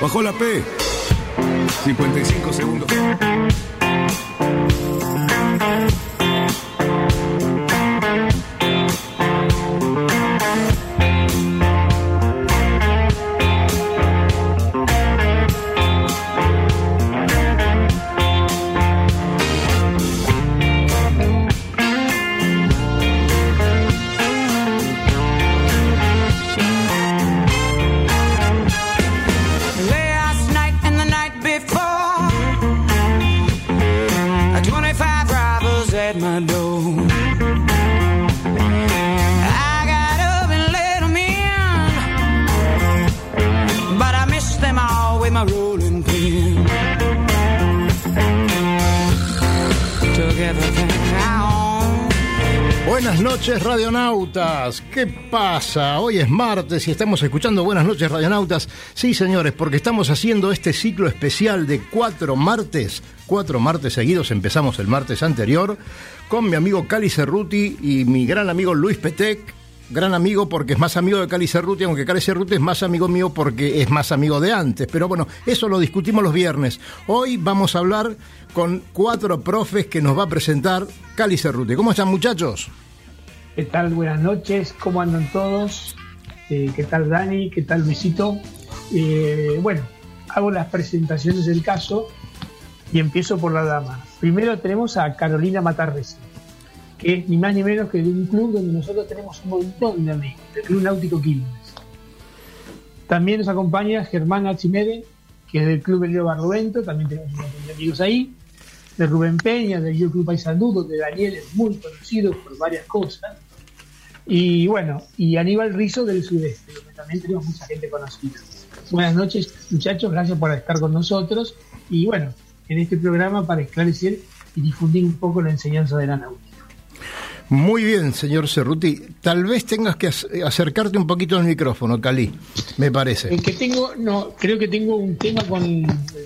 Bajó la P. 55 segundos. Noches, radionautas. ¿Qué pasa? Hoy es martes y estamos escuchando Buenas noches, radionautas. Sí, señores, porque estamos haciendo este ciclo especial de cuatro martes. Cuatro martes seguidos, empezamos el martes anterior, con mi amigo Cali Cerruti y mi gran amigo Luis Petec. Gran amigo porque es más amigo de Cali Cerruti, aunque Cali Cerruti es más amigo mío porque es más amigo de antes. Pero bueno, eso lo discutimos los viernes. Hoy vamos a hablar con cuatro profes que nos va a presentar Cali Cerruti. ¿Cómo están, muchachos? ¿Qué tal? Buenas noches, ¿cómo andan todos? Eh, ¿Qué tal Dani? ¿Qué tal Luisito? Eh, bueno, hago las presentaciones del caso y empiezo por la dama. Primero tenemos a Carolina Matarresi, que es ni más ni menos que de un club donde nosotros tenemos un montón de amigos, el Club Náutico Quilmes. También nos acompaña Germán Archimede, que es del Club Elio Barlovento, también tenemos un montón de amigos ahí. De Rubén Peña, del Club Paisandú, donde Daniel es muy conocido por varias cosas. Y bueno, y Aníbal Rizo del Sudeste, donde también tenemos mucha gente conocida. Buenas noches, muchachos, gracias por estar con nosotros. Y bueno, en este programa para esclarecer y difundir un poco la enseñanza de la náutica. Muy bien, señor Cerruti. Tal vez tengas que ac- acercarte un poquito al micrófono, Cali, me parece. El que tengo, no, creo que tengo un tema con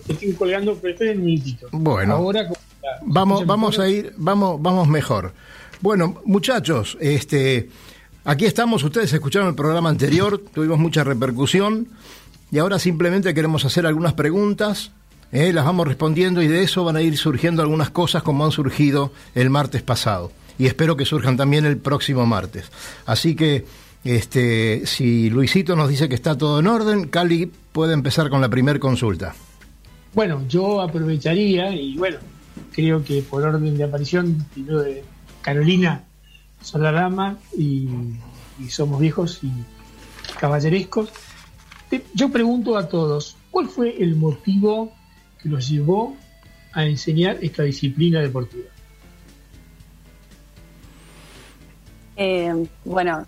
que estoy colgando, pero esperen un minutito. Bueno. Ahora, con- Vamos, ¿escuchan vamos a ir, vamos, vamos mejor. Bueno, muchachos, este, aquí estamos. Ustedes escucharon el programa anterior, tuvimos mucha repercusión y ahora simplemente queremos hacer algunas preguntas. eh, las vamos respondiendo y de eso van a ir surgiendo algunas cosas como han surgido el martes pasado y espero que surjan también el próximo martes. Así que, este, si Luisito nos dice que está todo en orden, Cali puede empezar con la primer consulta. Bueno, yo aprovecharía y bueno, creo que por orden de aparición, de Carolina Solarama y, y somos viejos y caballerescos. Yo pregunto a todos, ¿cuál fue el motivo que los llevó a enseñar esta disciplina deportiva? Eh, bueno,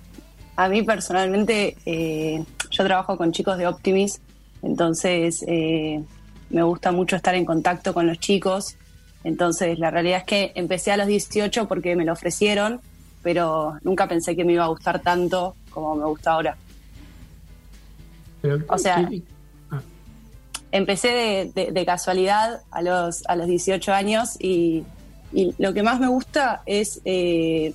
a mí personalmente, eh, yo trabajo con chicos de Optimis, entonces eh, me gusta mucho estar en contacto con los chicos. Entonces, la realidad es que empecé a los 18 porque me lo ofrecieron, pero nunca pensé que me iba a gustar tanto como me gusta ahora. Pero, O sea, ¿qué- ah, empecé de, de- de casualidad a los, a los 18 años y, y lo que más me gusta es eh,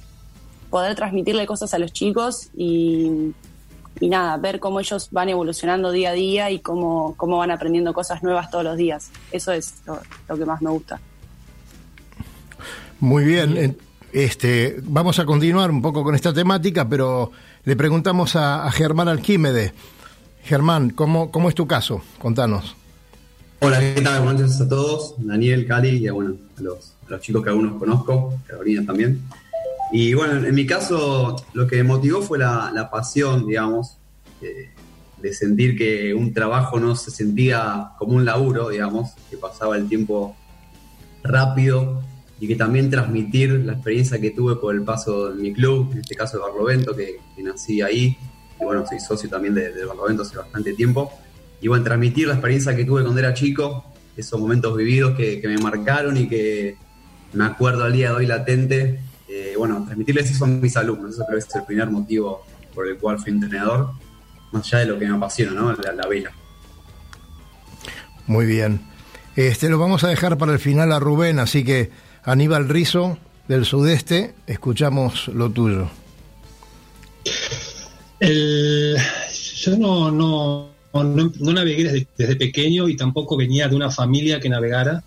poder transmitirle cosas a los chicos y, y nada, ver cómo ellos van evolucionando día a día y cómo, cómo van aprendiendo cosas nuevas todos los días. Eso es lo, lo que más me gusta. Muy bien. Este, vamos a continuar un poco con esta temática, pero le preguntamos a, Germán Alquímede. Germán, ¿cómo, ¿cómo es tu caso? Contanos. Hola, ¿qué tal? Buenas noches a todos. Daniel, Cali y a, los, a los chicos que algunos conozco, Carolina también. Y bueno, en mi caso lo que motivó fue la, la pasión, digamos, de sentir que un trabajo no se sentía como un laburo, digamos, que pasaba el tiempo rápido y que también transmitir la experiencia que tuve por el paso de mi club, en este caso de Barlovento, que, que nací ahí, y bueno, soy socio también de, Barlovento hace bastante tiempo, y bueno, transmitir la experiencia que tuve cuando era chico, esos momentos vividos que, que me marcaron y que me acuerdo al día de hoy latente, eh, bueno, transmitirles eso a mis alumnos, eso creo que es el primer motivo por el cual fui entrenador, más allá de lo que me apasiona, ¿no? La, la vela. Muy bien. Este lo vamos a dejar para el final a Rubén, así que Aníbal Rizo del Sudeste, escuchamos lo tuyo. Yo no, no, no, navegué desde, desde, pequeño y tampoco venía de una familia que navegara.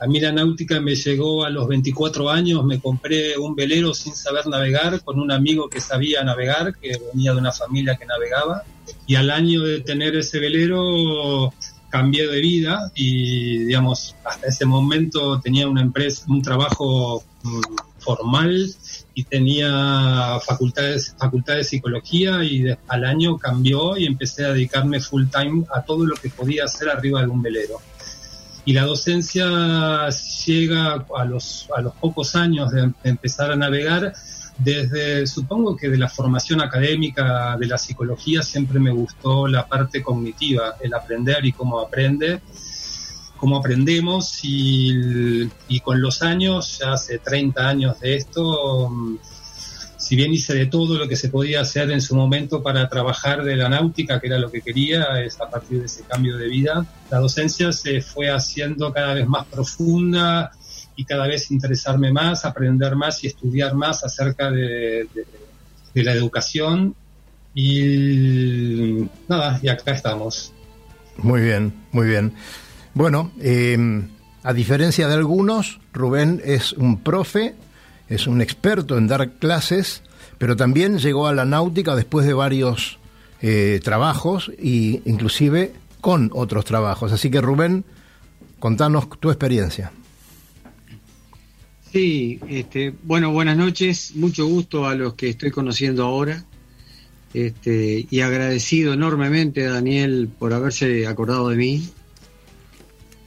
A mí la náutica me llegó a los 24 años, me compré un velero sin saber navegar con un amigo que sabía navegar, que venía de una familia que navegaba. Y al año de tener ese velero cambié de vida y, digamos, hasta ese momento tenía una empresa, un trabajo mm, formal y tenía facultades, facultad de psicología y al año cambió y empecé a dedicarme full time a todo lo que podía hacer arriba de un velero. Y la docencia llega a los, a los pocos años de empezar a navegar desde, supongo que de la formación académica de la psicología siempre me gustó la parte cognitiva, el aprender y cómo aprende, cómo aprendemos. Y, con los años, hace 30 años de esto, si bien hice de todo lo que se podía hacer en su momento para trabajar de la náutica, que era lo que quería, es a partir de ese cambio de vida, la docencia se fue haciendo cada vez más profunda, y cada vez interesarme más, aprender más y estudiar más acerca de, la educación. Y nada, y acá estamos. Muy bien, muy bien. Bueno, eh, a diferencia de algunos, Rubén es un profe, es un experto en dar clases, pero también llegó a la náutica después de varios eh, trabajos e inclusive con otros trabajos. Así que Rubén, contanos tu experiencia. Sí, este, bueno, buenas noches, mucho gusto a los que estoy conociendo ahora. Este, y agradecido enormemente a Daniel por haberse acordado de mí.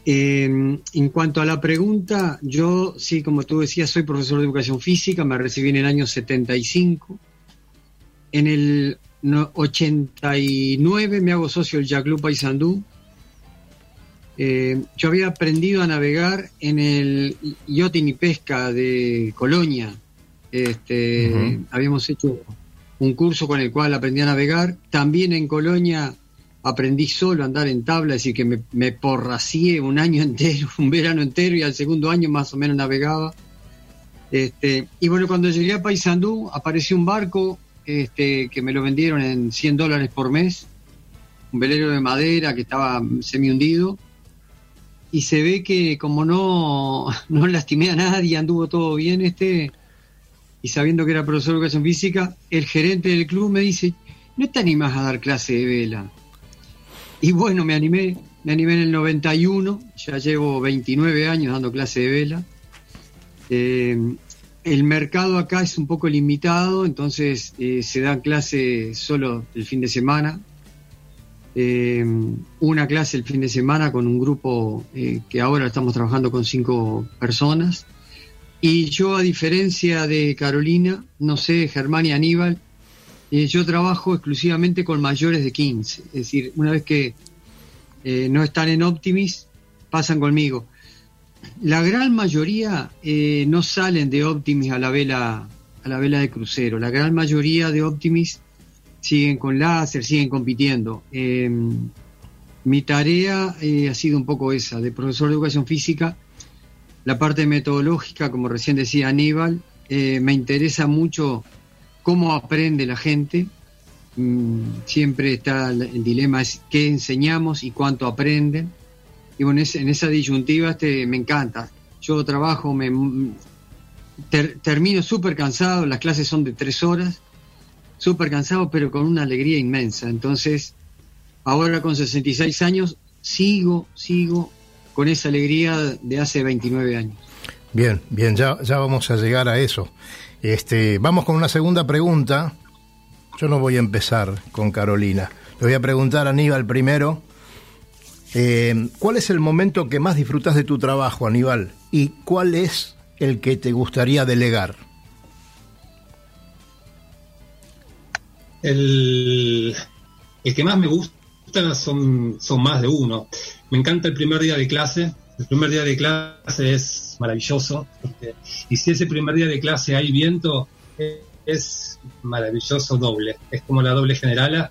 Em, en cuanto a la pregunta, yo sí, como tú decías, soy profesor de educación física, me recibí en el año 75. En el 89 me hago socio del Club Paysandú eh, yo había aprendido a navegar en el yachting y pesca de Colonia. Este, Habíamos hecho un curso con el cual aprendí a navegar. También en Colonia aprendí solo a andar en tabla, es decir, que me, me porracié un año entero, un verano entero, y al segundo año más o menos navegaba. Este, y bueno, cuando llegué a Paysandú, apareció un barco este, que me lo vendieron en 100 dólares por mes, un velero de madera que estaba semi hundido y se ve que como no, no lastimé a nadie, anduvo todo bien este, y sabiendo que era profesor de educación física, el gerente del club me dice, ¿no te animas a dar clase de vela? Y bueno, me animé, me animé en el 91, ya llevo 29 años dando clase de vela. Eh, el mercado acá es un poco limitado, entonces eh, se dan clases solo el fin de semana, eh, una clase el fin de semana con un grupo eh, que ahora estamos trabajando con cinco personas. Y yo, a diferencia de Carolina, no sé, Germán y Aníbal, eh, yo trabajo exclusivamente con mayores de 15. Es decir, una vez que no están en Optimis, pasan conmigo. La gran mayoría no salen de Optimis a la vela a la vela de crucero. La gran mayoría de Optimis siguen con láser, siguen compitiendo. Em, mi tarea eh, ha sido un poco esa, de profesor de educación física. La parte metodológica, como recién decía Aníbal, eh, me interesa mucho cómo aprende la gente. Mm, siempre está el, dilema es qué enseñamos y cuánto aprenden. Y bueno, en esa disyuntiva este, me encanta. Yo trabajo, me, termino súper cansado, las clases son de tres horas súper cansado, pero con una alegría inmensa. Entonces, ahora con 66 años, sigo, sigo con esa alegría de hace 29 años. Bien, bien, ya, ya vamos a llegar a eso. Este, vamos con una segunda pregunta. Yo no voy a empezar con Carolina. Le voy a preguntar a Aníbal primero. Eh, ¿Cuál es el momento que más disfrutas de tu trabajo, Aníbal? ¿Y cuál es el que te gustaría delegar? El, que más me gusta son, son más de uno. Me encanta el primer día de clase. El primer día de clase es maravilloso. y si ese primer día de clase hay viento, es maravilloso doble. Es como la doble generala.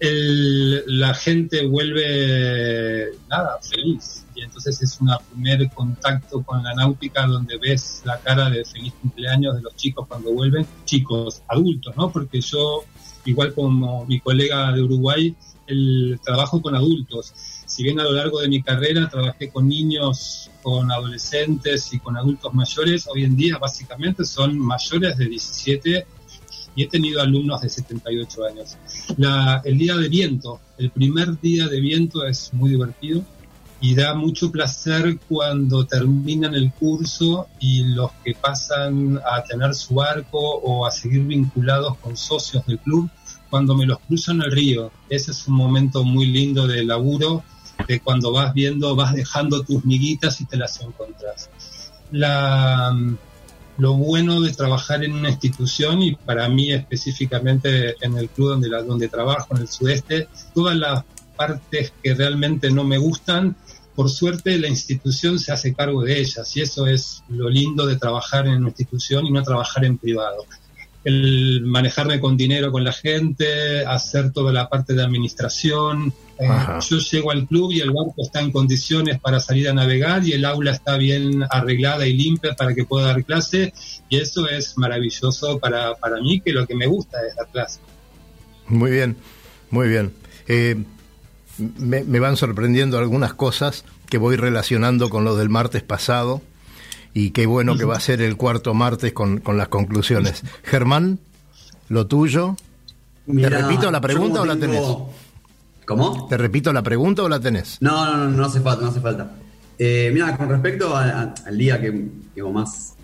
la gente vuelve nada feliz y entonces es un primer contacto con la náutica donde ves la cara de feliz cumpleaños de los chicos cuando vuelven chicos adultos no porque yo igual como mi colega de Uruguay, el trabajo con adultos. Si bien a lo largo de mi carrera trabajé con niños, con adolescentes y con adultos mayores, hoy en día básicamente son mayores de 17 y he tenido alumnos de 78 años. el día de viento, el primer día de viento es muy divertido y da mucho placer cuando terminan el curso y los que pasan a tener su barco o a seguir vinculados con socios del club, cuando me los cruzo en el río. Ese es un momento muy lindo de laburo, de cuando vas viendo, vas dejando tus miguitas y te las encuentras. La, lo bueno de trabajar en una institución y para mí específicamente en el club donde, la, donde trabajo, en el sudeste, todas las partes que realmente no me gustan por suerte la institución se hace cargo de ellas y eso es lo lindo de trabajar en una institución y no trabajar en privado. El manejarme con dinero con la gente, hacer toda la parte de administración. Eh, yo llego al club y el barco está en condiciones para salir a navegar y el aula está bien arreglada y limpia para que pueda dar clase y eso es maravilloso para, para mí, que lo que me gusta es dar clase. Muy bien, muy bien. Eh, me, van sorprendiendo algunas cosas que voy relacionando con lo del martes pasado y qué bueno que va a ser el cuarto martes con, las conclusiones. Germán, lo tuyo. ¿Te repito la pregunta o la tenés? ¿Cómo? ¿Te repito la pregunta o la tenés? No, no, no, no hace falta, no hace falta. Eh, mira, con respecto al día que, más,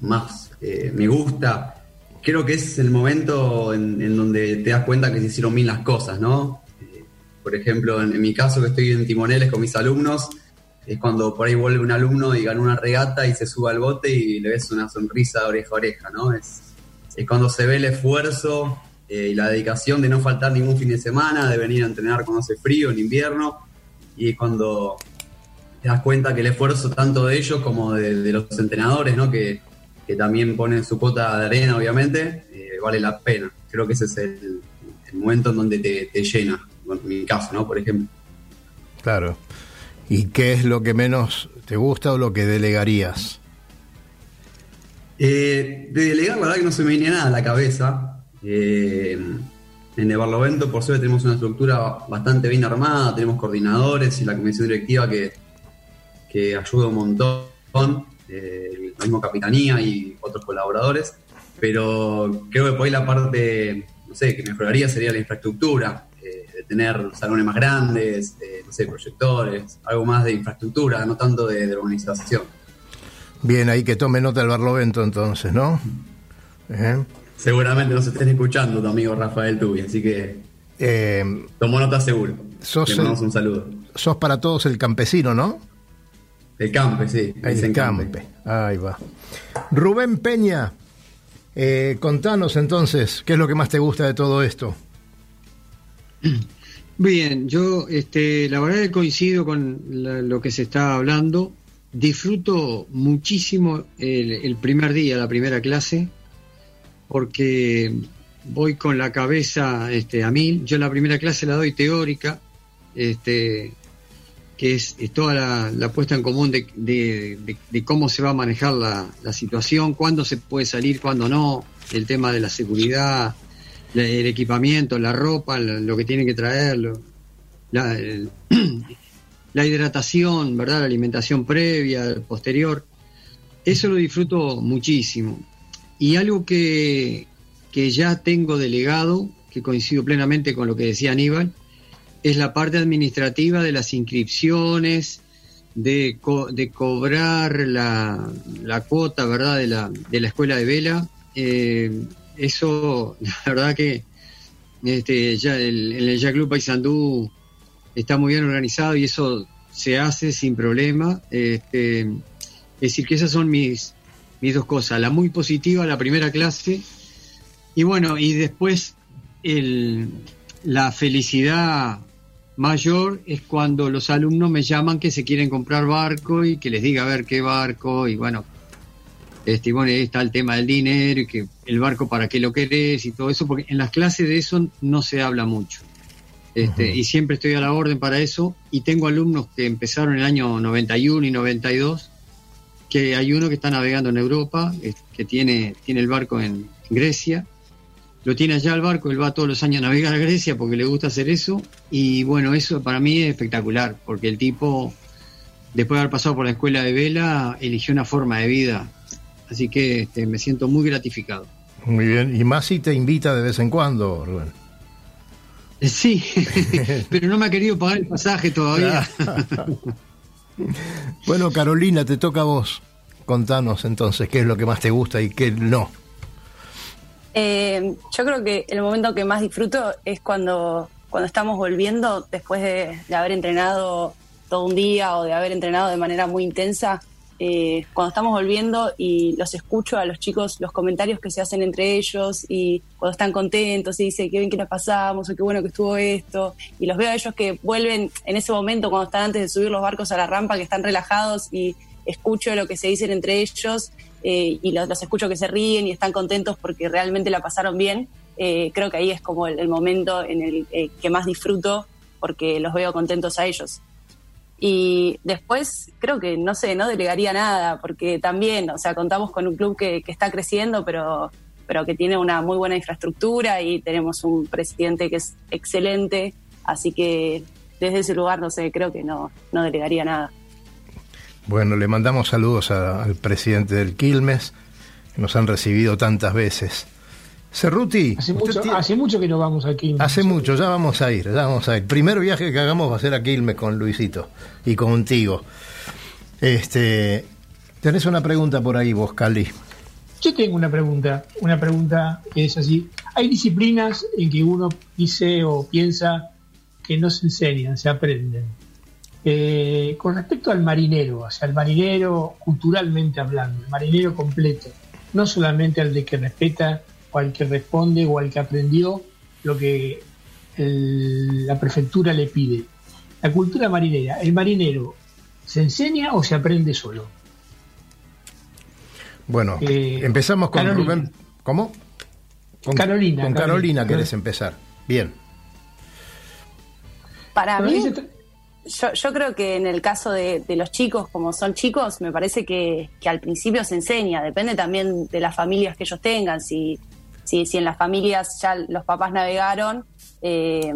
más eh, me gusta, creo que es el momento en, en, donde te das cuenta que se hicieron bien las cosas, ¿no? Por ejemplo, en, mi caso que estoy en timoneles con mis alumnos, es cuando por ahí vuelve un alumno y gana una regata y se sube al bote y le ves una sonrisa de oreja a oreja, ¿no? Es, es cuando se ve el esfuerzo eh, y la dedicación de no faltar ningún fin de semana, de venir a entrenar cuando hace frío, en invierno, y cuando te das cuenta que el esfuerzo tanto de ellos como de, los entrenadores, ¿no? Que, también ponen su cuota de arena, obviamente, eh, vale la pena. Creo que ese es el, momento en donde te llena en mi caso, ¿no? Por ejemplo. Claro. ¿Y qué es lo que menos te gusta o lo que delegarías? Eh, de delegar, la verdad que no se me viene nada a la cabeza. Eh, en el Barlovento, por suerte, tenemos una estructura bastante bien armada, tenemos coordinadores y la comisión directiva que, que ayuda un montón, eh, la misma capitanía y otros colaboradores, pero creo que por ahí la parte, no sé, que mejoraría sería la infraestructura tener salones más grandes, no sé, proyectores, algo más de infraestructura, no tanto de, organización. Bien, ahí que tome nota el Barlovento entonces, ¿no? ¿Eh? Seguramente nos estén escuchando tu amigo Rafael Tubi, así que eh, tomo nota seguro. Sos mandamos un saludo. Sos para todos el campesino, ¿no? El campe, sí. El campe. Ahí va. Rubén Peña, eh, contanos entonces, ¿qué es lo que más te gusta de todo esto? Bien, yo este, la verdad que coincido con lo que se está hablando. Disfruto muchísimo el, primer día, la primera clase, porque voy con la cabeza este, a mil. Yo la primera clase la doy teórica, este, que es, toda la, puesta en común de, cómo se va a manejar la, la situación, cuándo se puede salir, cuándo no, el tema de la seguridad, el equipamiento, la ropa, lo que tiene que traer, la, hidratación, ¿verdad? La alimentación previa, posterior. Eso lo disfruto muchísimo. Y algo que, que ya tengo delegado, que coincido plenamente con lo que decía Aníbal, es la parte administrativa de las inscripciones, de, de cobrar la, la, cuota, ¿verdad?, de la, de la escuela de vela. Eh, eso, la verdad que este, ya el, el Jack Club Paysandú está muy bien organizado y eso se hace sin problema. Este, es decir, que esas son mis, mis dos cosas. La muy positiva, la primera clase, y bueno, y después la felicidad mayor es cuando los alumnos me llaman que se quieren comprar barco y que les diga a ver qué barco y bueno, este, bueno, ahí está el tema del dinero y que el barco para qué lo querés y todo eso, porque en las clases de eso no se habla mucho. Este, Y siempre estoy a la orden para eso. Y tengo alumnos que empezaron en el año 91 y 92, que hay uno que está navegando en Europa, que tiene, tiene el barco en Grecia. lo tiene allá el barco, él va todos los años a navegar a Grecia porque le gusta hacer eso. Y bueno, eso para mí es espectacular, porque el tipo, después de haber pasado por la escuela de vela, eligió una forma de vida. Así que este, me siento muy gratificado. Muy bien. Y más si te invita de vez en cuando, Rubén. Eh, Sí, pero no me ha querido pagar el pasaje todavía. Bueno, Carolina, te toca a vos. Contanos entonces qué es lo que más te gusta y qué no. Eh, yo creo que el momento que más disfruto es cuando, cuando estamos volviendo después de, de haber entrenado todo un día o de haber entrenado de manera muy intensa. Eh, cuando estamos volviendo y los escucho a los chicos, los comentarios que se hacen entre ellos y cuando están contentos y dicen qué bien que la pasamos o qué bueno que estuvo esto. Y los veo a ellos que vuelven en ese momento cuando están antes de subir los barcos a la rampa, que están relajados y escucho lo que se dicen entre ellos eh, y los, escucho que se ríen y están contentos porque realmente la pasaron bien. Eh, creo que ahí es como el, el momento en el eh, que más disfruto porque los veo contentos a ellos. Y después creo que, no sé, no delegaría nada, porque también, o sea, contamos con un club que, que está creciendo, pero, pero que tiene una muy buena infraestructura y tenemos un presidente que es excelente, así que desde ese lugar, no sé, creo que no, no delegaría nada. Bueno, le mandamos saludos al presidente del Quilmes, que nos han recibido tantas veces. Cerruti, Hace mucho, tiene- hace mucho que no vamos aquí. hace mucho, ya vamos a ir, ya vamos a ir. Primer viaje que hagamos va a ser a Quilmes con Luisito y contigo. Este, tenés una pregunta por ahí vos, Cali. Yo tengo una pregunta, una pregunta que es así. Hay disciplinas en que uno dice o piensa que no se enseñan, se aprenden. Eh, con respecto al marinero, o sea, el marinero culturalmente hablando, el marinero completo, no solamente al de que respeta o al que responde o al que aprendió lo que el- la prefectura le pide. La cultura marinera, ¿el marinero se enseña o se aprende solo? Bueno, Eh, empezamos con Carolina. Rubén. ¿Cómo? Con Carolina, Con Carolina. Carolina querés empezar. Bien. Para mí, yo, yo creo que en el caso de, de los chicos, como son chicos, me parece que, que al principio se enseña, depende también de las familias que ellos tengan, si, si, si en las familias ya los papás navegaron, eh,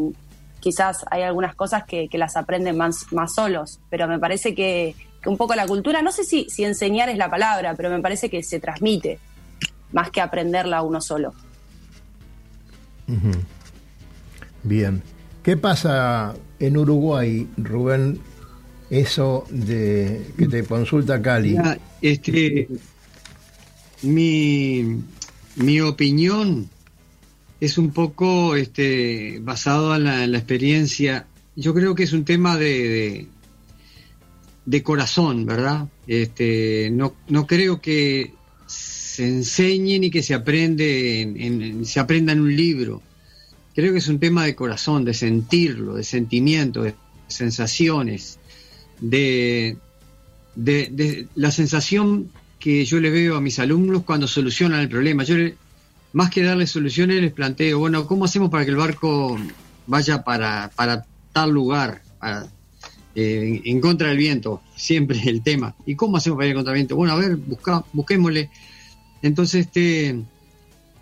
quizás hay algunas cosas que, que las aprenden más, más solos, pero me parece que, que un poco la cultura, no sé si, si enseñar es la palabra, pero me parece que se transmite más que aprenderla uno solo. Bien. ¿Qué pasa en Uruguay, Rubén? Eso de que te consulta Cali. Mira, este, mi, mi opinión es un poco este, basado en la, en la experiencia. Yo creo que es un tema de, de, corazón, ¿verdad? Este, no, no creo que se enseñe ni que se aprende en, en- en- se aprenda en un libro. Creo que es un tema de corazón, de sentirlo, de sentimiento, de sensaciones, de, de, de la sensación que yo le veo a mis alumnos cuando solucionan el problema. Yo le- más que darles soluciones les planteo, bueno, ¿cómo hacemos para que el barco vaya para, para tal lugar, eh, en, contra del viento? Siempre el tema. ¿Y cómo hacemos para ir contra del viento? Bueno, a ver, busca, busquémosle. Entonces, este,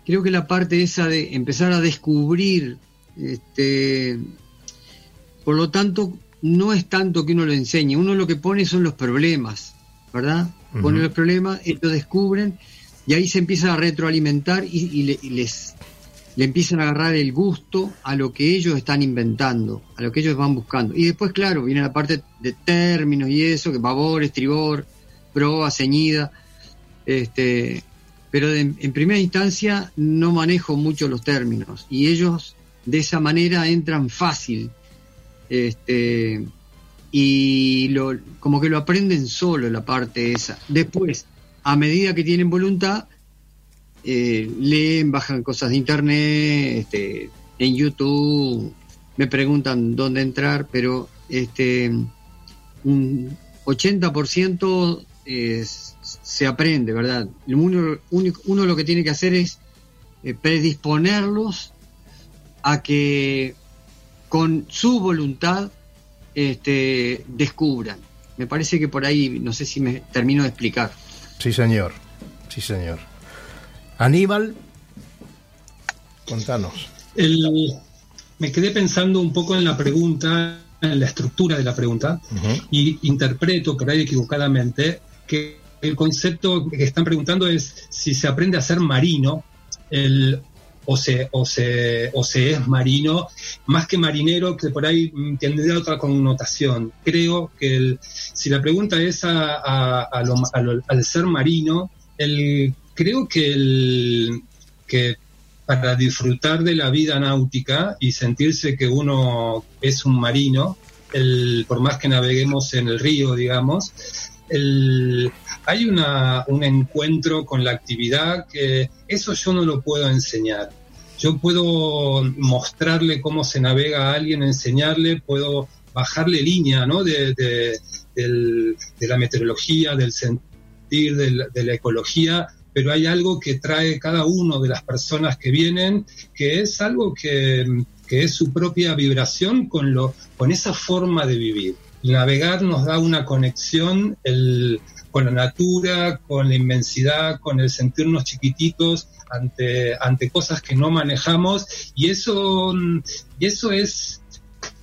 creo que la parte esa de empezar a descubrir, este, por lo tanto, no es tanto que uno lo enseñe, uno lo que pone son los problemas, ¿verdad? Pone Ujú. los problemas, ellos lo descubren y ahí se empieza a retroalimentar y, y le, y les le empiezan a agarrar el gusto a lo que ellos están inventando, a lo que ellos van buscando. Y después, claro, viene la parte de términos y eso, que babor, estribor, proa, ceñida, este, pero de- en primera instancia no manejo mucho los términos y ellos de esa manera entran fácil este, y lo, como que lo aprenden solo la parte esa. Después, a medida que tienen voluntad, eh, leen, bajan cosas de internet, este, en YouTube, me preguntan dónde entrar, pero este, un 80% es- se aprende, ¿verdad? Uno, único- uno lo que tiene que hacer es eh, predisponerlos a que con su voluntad este, descubran. Me parece que por ahí, no sé si me termino de explicar. Sí, señor. Sí, señor. Aníbal, Contanos. El, me quedé pensando un poco en la pregunta, en la estructura de la pregunta, y interpreto por ahí equivocadamente que el concepto que están preguntando es si se aprende a ser marino, el, o se, o se, o se es marino, más que marinero, que por ahí tendría otra connotación. Creo que el, si la pregunta es a, a, a lo, al ser marino, el, creo que, el, que para disfrutar de la vida náutica y sentirse que uno es un marino, el, por más que naveguemos en el río, digamos, el, hay una, un encuentro con la actividad que eso yo no lo puedo enseñar. Yo puedo mostrarle cómo se navega a alguien, enseñarle, puedo bajarle línea ¿no? de, de, de la meteorología, del sentir, de la ecología, pero hay algo que trae cada uno de las personas que vienen, que es algo que, que es su propia vibración con, lo, con esa forma de vivir. Navegar nos da una conexión el, con la natura, con la inmensidad, con el sentirnos chiquititos ante, ante cosas que no manejamos y eso, y eso es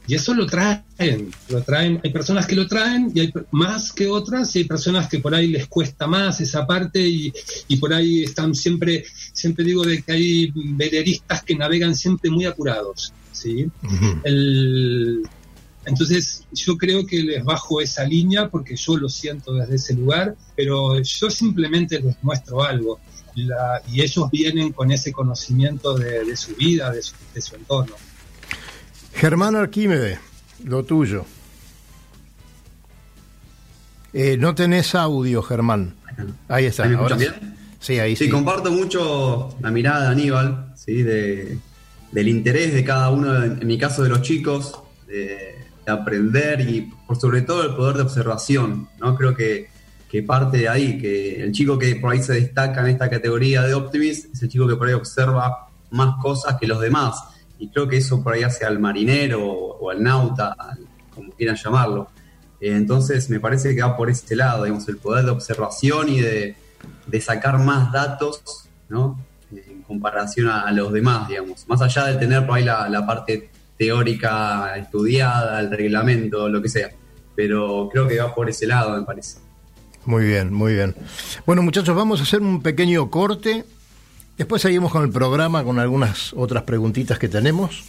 y eso lo traen, lo traen, hay personas que lo traen y hay más que otras y hay personas que por ahí les cuesta más esa parte y, y por ahí están siempre, siempre digo de que hay veleristas que navegan siempre muy apurados, ¿sí? el, entonces yo creo que les bajo esa línea porque yo lo siento desde ese lugar, pero yo simplemente les muestro algo y ellos vienen con ese conocimiento de, su vida, de su, entorno. Germán Arquímedes, lo tuyo. Eh, no tenés audio, Germán. Ahí está. ¿Me escuchan bien? Sí, ahí sí. Sí, comparto mucho la mirada de Aníbal, ¿sí? de, del interés de cada uno, en mi caso de los chicos, de, aprender y por sobre todo el poder de observación, ¿no? Creo que, que, parte de ahí, que el chico que por ahí se destaca en esta categoría de optimist es el chico que por ahí observa más cosas que los demás. Y creo que eso por ahí hace al marinero o, al nauta, como quieran llamarlo. Eh, entonces me parece que va por este lado, digamos, el poder de observación y de, de sacar más datos, ¿no? En comparación a, los demás, digamos. Más allá de tener por ahí la, la parte teórica estudiada, el reglamento, lo que sea. Pero creo que va por ese lado, me parece. Muy bien, muy bien. Bueno, muchachos, vamos a hacer un pequeño corte. Después seguimos con el programa con algunas otras preguntitas que tenemos.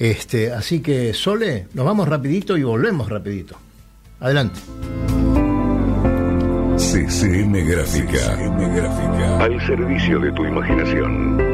Este, así que Sole, nos vamos rapidito y volvemos rapidito. Adelante. CCM Gráfica. CCM Gráfica. Al servicio de tu imaginación.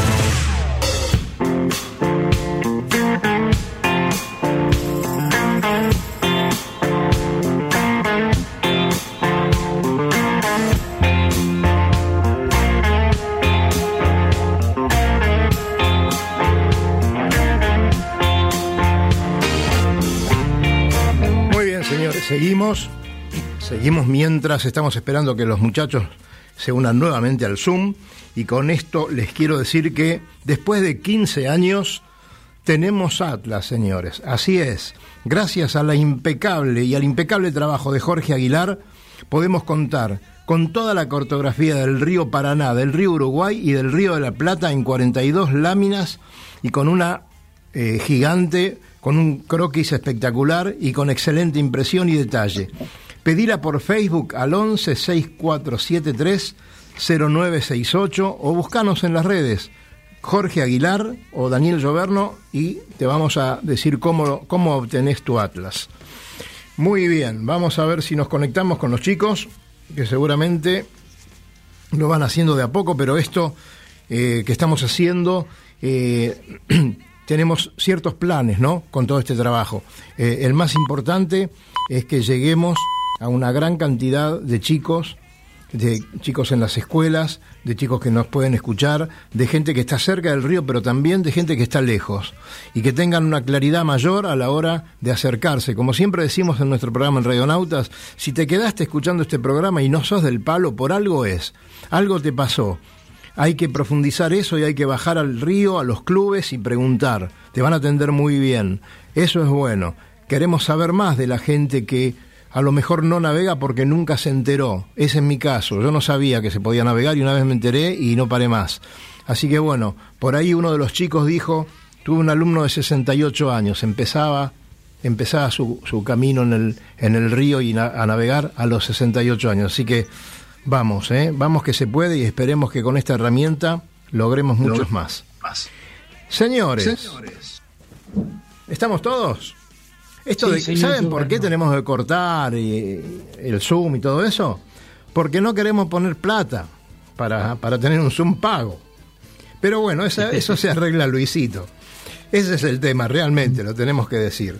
seguimos, mientras estamos esperando que los muchachos se unan nuevamente al Zoom y con esto les quiero decir que después de 15 años tenemos Atlas, señores. Así es, gracias a la impecable y al impecable trabajo de Jorge Aguilar podemos contar con toda la cartografía del río Paraná, del río Uruguay y del río de la Plata en 42 láminas y con una eh, gigante con un croquis espectacular y con excelente impresión y detalle. Pedila por Facebook al 11 6473 0968 o buscanos en las redes Jorge Aguilar o Daniel Lloverno y te vamos a decir cómo, cómo obtenés tu Atlas. Muy bien, vamos a ver si nos conectamos con los chicos, que seguramente lo van haciendo de a poco, pero esto eh, que estamos haciendo eh, tenemos ciertos planes, ¿no? Con todo este trabajo. Eh, el más importante es que lleguemos a una gran cantidad de chicos de chicos en las escuelas, de chicos que nos pueden escuchar, de gente que está cerca del río, pero también de gente que está lejos, y que tengan una claridad mayor a la hora de acercarse. Como siempre decimos en nuestro programa en Radionautas, si te quedaste escuchando este programa y no sos del palo, por algo es, algo te pasó. Hay que profundizar eso y hay que bajar al río, a los clubes y preguntar. Te van a atender muy bien. Eso es bueno. Queremos saber más de la gente que a lo mejor no navega porque nunca se enteró. Ese es mi caso. Yo no sabía que se podía navegar y una vez me enteré y no paré más. Así que bueno, por ahí uno de los chicos dijo, tuve un alumno de 68 años, empezaba, empezaba su, su camino en el, en el río y a navegar a los 68 años. Así que vamos, ¿eh? vamos que se puede y esperemos que con esta herramienta logremos muchos más. Señores, Señores, ¿estamos todos? Esto de, ¿Saben por qué tenemos que cortar y, el Zoom y todo eso? Porque no queremos poner plata para, para tener un Zoom pago. Pero bueno, eso, eso se arregla Luisito. Ese es el tema, realmente, lo tenemos que decir.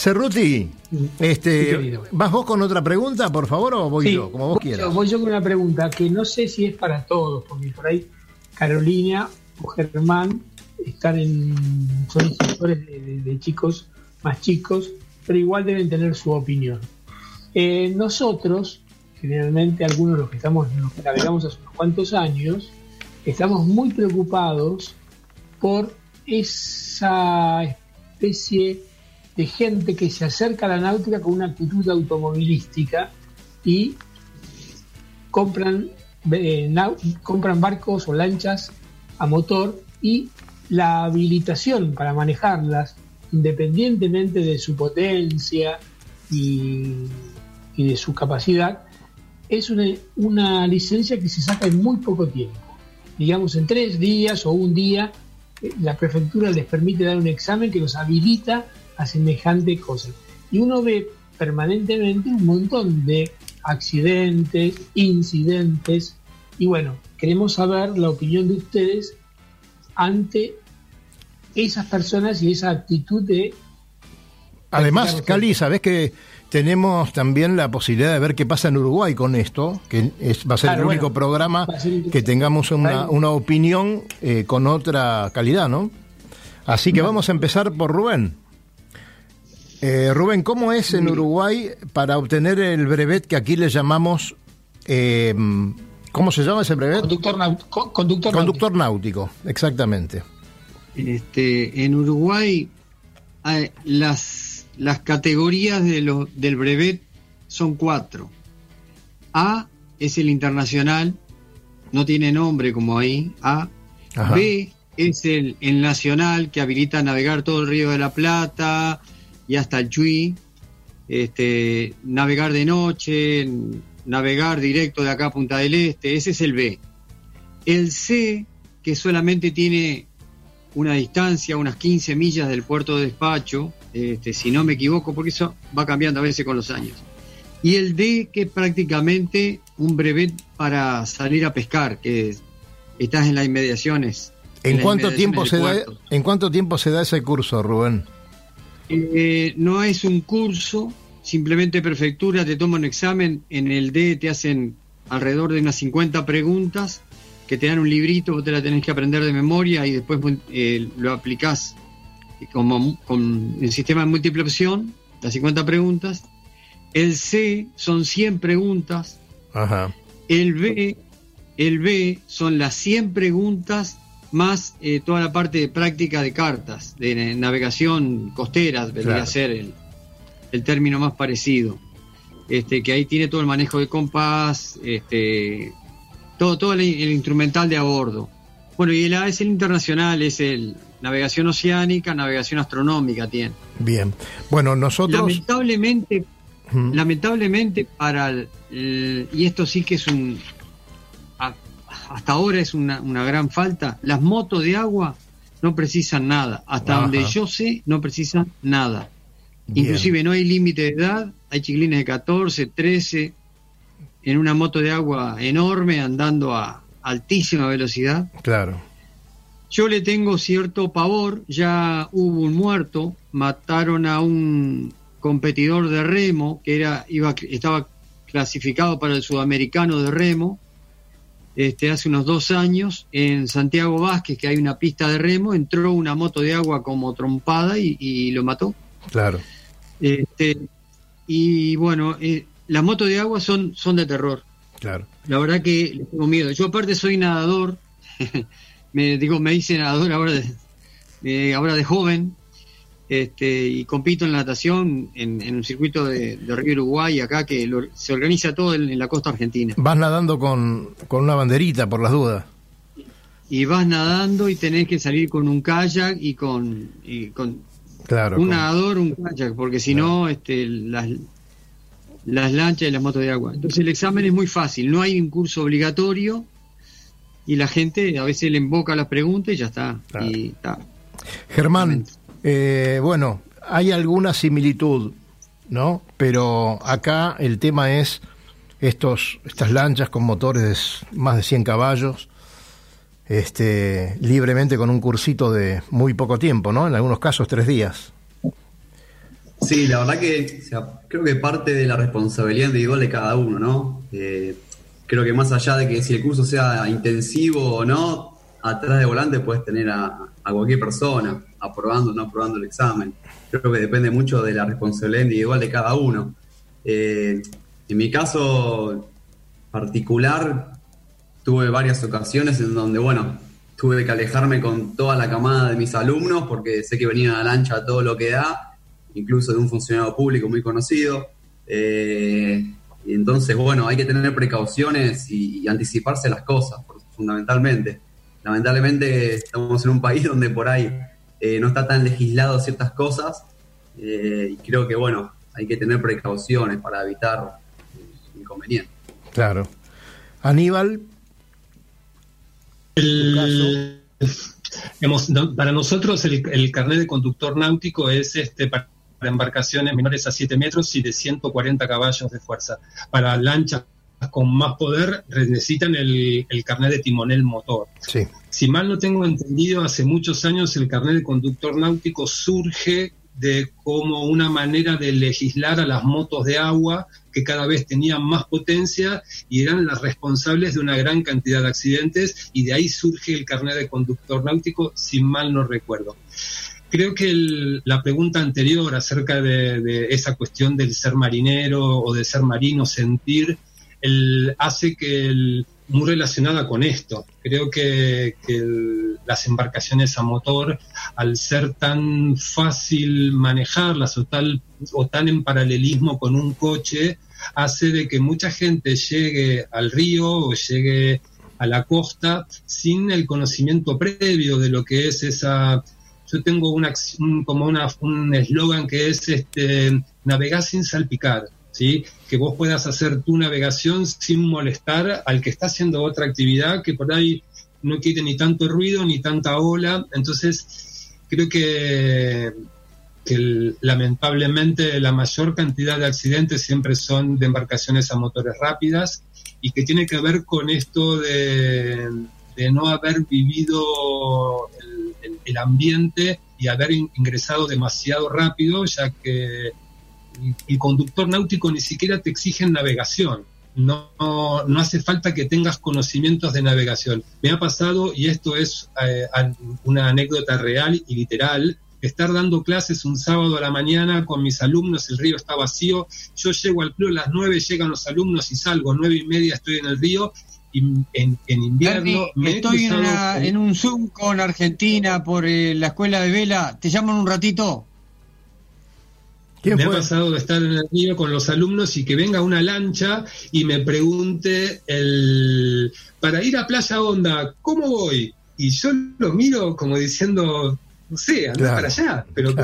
Cerruti, este, ¿vas vos con otra pregunta, por favor, o voy yo, como vos quieras? voy yo con una pregunta que no sé si es para todos, porque por ahí Carolina o Germán están en, son instructores de chicos más chicos, pero igual deben tener su opinión. Eh, nosotros, generalmente algunos de los que estamos, los que navegamos hace unos cuantos años, estamos muy preocupados por esa especie de gente que se acerca a la náutica con una actitud automovilística y compran, eh, compran barcos o lanchas a motor y la habilitación para manejarlas independientemente de su potencia y, de su capacidad, es una, licencia que se saca en muy poco tiempo. Digamos, en tres días o un día, eh, la prefectura les permite dar un examen que los habilita a semejante cosa. Y uno ve permanentemente un montón de accidentes, incidentes, y bueno, queremos saber la opinión de ustedes ante esas personas y esa actitud de... Además, Cali, sabes que tenemos también la posibilidad de ver qué pasa en Uruguay con esto, que es, va a ser el único programa que tengamos una, una opinión eh, con otra calidad, ¿no? Así que vamos a empezar por Rubén. Eh, Rubén, ¿cómo es en Uruguay para obtener el brevet que aquí le llamamos... Eh, ¿Cómo se llama ese brevet? Conductor, conductor, conductor náutico, exactamente. Este, en Uruguay las, las categorías de lo, del brevet son cuatro. A es el internacional, no tiene nombre como ahí, A. B es el, el, nacional que habilita a navegar todo el río de la Plata y hasta el Chuy. Este, navegar de noche, navegar directo de acá a Punta del Este, ese es el B. El C, que solamente tiene una distancia, unas 15 millas del puerto de despacho, este, si no me equivoco, porque eso va cambiando a veces con los años. Y el D, que es prácticamente un brevet para salir a pescar, que estás en las inmediaciones. ¿En, cuánto, tiempo se da, ¿En cuánto tiempo se da ese curso, Rubén? Eh, no es un curso, simplemente prefectura te toma un examen, en el D te hacen alrededor de unas 50 preguntas que te dan un librito, vos te la tenés que aprender de memoria y después eh, lo aplicás como con el sistema de múltiple opción, las 50 preguntas. El C son 100 preguntas. El B, el B son las 100 preguntas más eh, toda la parte de práctica de cartas, de navegación costera, debería ser el, el, término más parecido. Este, que ahí tiene todo el manejo de compás, este, todo, todo el, instrumental de a bordo. Bueno, y el A es el internacional, es el navegación oceánica, navegación astronómica tiene. Bien. Bueno, nosotros lamentablemente lamentablemente para y esto sí que es un hasta ahora es una, gran falta, las motos de agua no precisan nada, hasta donde yo sé no precisan nada. Inclusive no hay límite de edad, hay chiquilines de 14, 13, en una moto de agua enorme andando a altísima velocidad. Claro. Yo le tengo cierto pavor, ya hubo un muerto, mataron a un competidor de remo que era iba estaba clasificado para el sudamericano de remo. Este, hace unos dos años en Santiago Vázquez, que hay una pista de remo, entró una moto de agua como trompada y, lo mató. Claro. Este, y bueno, eh, las motos de agua son, son de terror. Claro. La verdad que le tengo miedo. Yo aparte soy nadador, me digo, me hice nadador ahora de, ahora de joven, este, y compito en natación en, un circuito de, Río Uruguay acá que se organiza todo en, la costa argentina. Vas nadando con, una banderita por las dudas. Y vas nadando y tenés que salir con un kayak y con, con claro, un nadador, un kayak, porque si no, este, las, las lanchas y las motos de agua. Entonces el examen es muy fácil, no hay un curso obligatorio y la gente a veces le invoca las preguntas y ya está. Y está. Germán, eh, bueno, hay alguna similitud, ¿no? Pero acá el tema es estos, estas lanchas con motores de más de 100 caballos, este, libremente con un cursito de muy poco tiempo, ¿no? En algunos casos tres días. Sí, la verdad que creo que parte de la responsabilidad individual de cada uno, ¿no? Eh, creo que más allá de que si el curso sea intensivo o no, atrás de volante puedes tener a, cualquier persona aprobando o no aprobando el examen. Creo que depende mucho de la responsabilidad individual de cada uno. Eh, en mi caso particular, tuve varias ocasiones en donde, bueno, tuve que alejarme con toda la camada de mis alumnos porque sé que venía a la lancha todo lo que da, incluso de un funcionario público muy conocido. Eh, y entonces, bueno, hay que tener precauciones y, anticiparse las cosas, fundamentalmente. Lamentablemente estamos en un país donde por ahí eh, no está tan legislado ciertas cosas eh, y creo que, bueno, hay que tener precauciones para evitar inconvenientes. Claro. Aníbal. para nosotros el, el, carnet de conductor náutico es este para embarcaciones menores a 7 metros y de 140 caballos de fuerza. Para lanchas con más poder necesitan el, el carnet de timonel motor. Sí. Si mal no tengo entendido, hace muchos años el carnet de conductor náutico surge de como una manera de legislar a las motos de agua que cada vez tenían más potencia y eran las responsables de una gran cantidad de accidentes y de ahí surge el carnet de conductor náutico, si mal no recuerdo. Creo que la pregunta anterior acerca de, esa cuestión del ser marinero o de ser marino, sentir, el, hace que el, muy relacionada con esto. Creo que, las embarcaciones a motor, al ser tan fácil manejarlas o, tan en paralelismo con un coche, hace de que mucha gente llegue al río o llegue a la costa sin el conocimiento previo de lo que es esa yo tengo una, un, como una, un eslogan que es este, navegar sin salpicar, que vos puedas hacer tu navegación sin molestar al que está haciendo otra actividad que por ahí no quiere ni tanto ruido ni tanta ola. Entonces, creo que, lamentablemente la mayor cantidad de accidentes siempre son de embarcaciones a motores rápidas y que tiene que ver con esto de, de no haber vivido el el, ambiente y haber ingresado demasiado rápido, ya que el conductor náutico ni siquiera te exige navegación. No, no, hace falta que tengas conocimientos de navegación. Me ha pasado, y esto es eh, una anécdota real y literal, estar dando clases un sábado a la mañana con mis alumnos, el río está vacío, yo llego al club a las nueve, llegan los alumnos y salgo, nueve y media estoy en el río en, en invierno. estoy en, un Zoom con Argentina por eh, la escuela de vela. ¿Te llaman un ratito? Me ha pasado de estar en el río con los alumnos y que venga una lancha y me pregunte el para ir a Playa Honda, ¿cómo voy? Y yo lo miro como diciendo, no sé, anda para allá, pero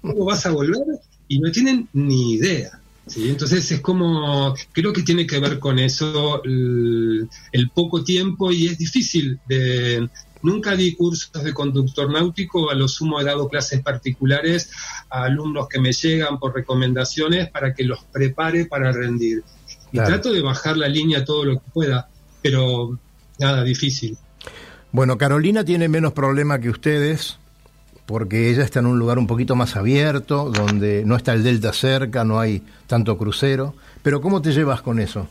¿cómo vas a volver? Y no tienen ni idea. Sí, entonces es como, creo que tiene que ver con eso el, poco tiempo y es difícil. De, nunca di cursos de conductor náutico, a lo sumo he dado clases particulares a alumnos que me llegan por recomendaciones para que los prepare para rendir. Y trato de bajar la línea todo lo que pueda, pero nada, difícil. Bueno, Carolina tiene menos problema que ustedes porque ella está en un lugar un poquito más abierto, donde no está el delta cerca, no hay tanto crucero, Pero ¿cómo te llevas con eso?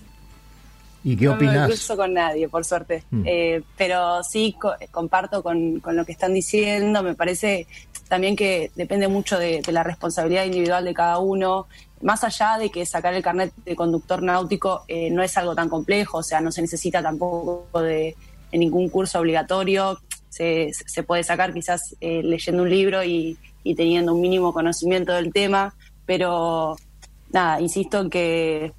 ¿Y qué no opinas? No me cruzo con nadie, por suerte. Mm. Eh, pero sí co- comparto con, con lo que están diciendo. Me parece también que depende mucho de, de la responsabilidad individual de cada uno. Más allá de que sacar el carnet de conductor náutico eh, no es algo tan complejo, o sea, no se necesita tampoco de, de ningún curso obligatorio. Se, se puede sacar quizás eh, leyendo un libro y, y teniendo un mínimo conocimiento del tema, pero nada, insisto en que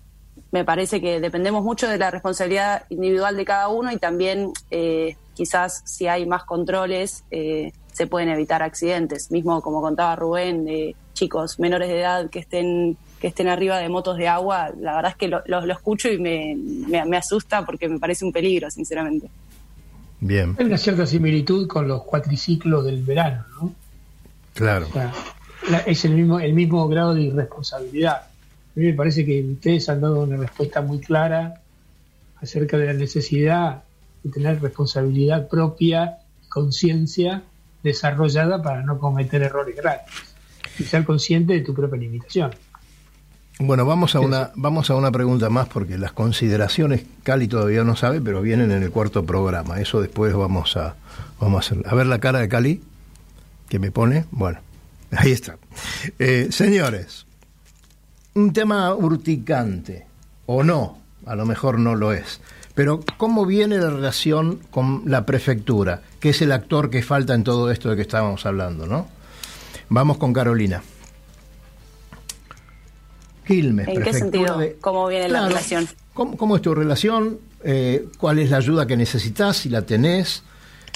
me parece que dependemos mucho de la responsabilidad individual de cada uno y también eh, quizás si hay más controles eh, se pueden evitar accidentes. Mismo como contaba Rubén, de chicos menores de edad que estén que estén arriba de motos de agua, la verdad es que lo, lo- lo escucho y me, me- me asusta porque me parece un peligro, sinceramente. Bien, Hay una cierta similitud con los cuatriciclos del verano, ¿no? claro. O sea, la- es el mismo, el mismo grado de irresponsabilidad. A mí me parece que ustedes han dado una respuesta muy clara acerca de la necesidad de tener responsabilidad propia, conciencia desarrollada para no cometer errores graves y ser consciente de tu propia limitación. Bueno, vamos a una vamos a una pregunta más porque las consideraciones Cali todavía no sabe, pero vienen en el cuarto programa. Eso después vamos a vamos a hacer. A ver la cara de Cali que me pone. Bueno, ahí está. Eh, señores, un tema urticante o no, a lo mejor no lo es. Pero ¿cómo viene la relación con la prefectura, que es el actor que falta en todo esto de que estábamos hablando, ¿no? Vamos con Carolina. Quilmes, ¿En qué sentido? de- ¿Cómo viene la relación? ¿Cómo, cómo es tu relación? Eh, ¿Cuál es la ayuda que necesitas? Si la tenés,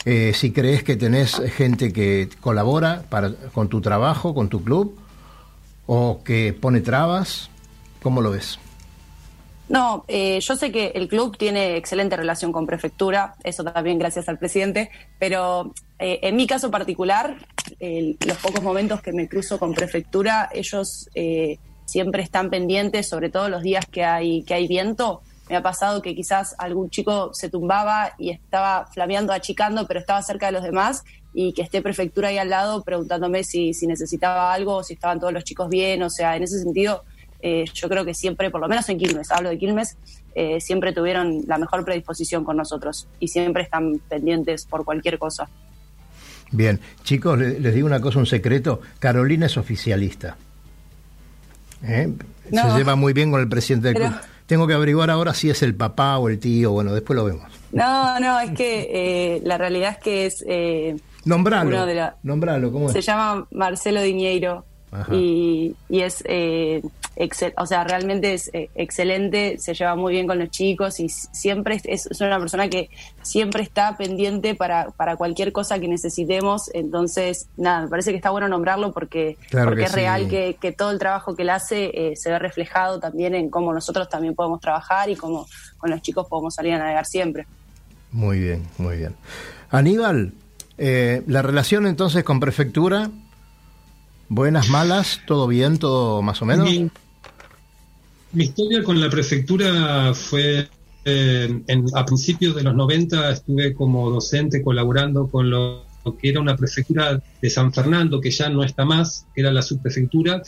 eh, si crees que tenés gente que colabora para, con tu trabajo, con tu club, o que pone trabas, ¿cómo lo ves? No, eh, yo sé que el club tiene excelente relación con prefectura, eso también gracias al presidente, pero eh, en mi caso particular, los pocos momentos que me cruzo con prefectura, ellos eh, siempre están pendientes, sobre todo los días que hay, que hay viento. Me ha pasado que quizás algún chico se tumbaba y estaba flameando, achicando, pero estaba cerca de los demás y que esté prefectura ahí al lado preguntándome si, si necesitaba algo, si estaban todos los chicos bien, o sea, en ese sentido eh, yo creo que siempre, por lo menos en Quilmes, hablo de Quilmes, eh, siempre tuvieron la mejor predisposición con nosotros y siempre están pendientes por cualquier cosa. Bien, chicos, le- les digo una cosa, un secreto. Carolina es oficialista. ¿Eh? No. Se lleva muy bien con el presidente del Pero- club. Tengo que averiguar ahora si es el papá o el tío. Bueno, después lo vemos. No, no, es que la realidad es que es... Nombralo. La- Nombralo, ¿cómo se es? llama Marcelo Diñeiro y, y es, eh, excel- o sea, realmente es eh, excelente, se lleva muy bien con los chicos y siempre es, es- una persona que siempre está pendiente para, para cualquier cosa que necesitemos. Entonces, nada, me parece que está bueno nombrarlo porque, Claro porque que es sí. real que, que todo el trabajo que él hace eh, se ve reflejado también en cómo nosotros también podemos trabajar y cómo con los chicos podemos salir a navegar siempre. Muy bien, muy bien. Aníbal, eh, la relación entonces con prefectura, buenas, malas, todo bien, todo más o menos. Mi, historia con la prefectura fue eh, en- a principios de los 90 estuve como docente colaborando con lo, lo que era una prefectura de San Fernando, que ya no está más, que era la subprefectura.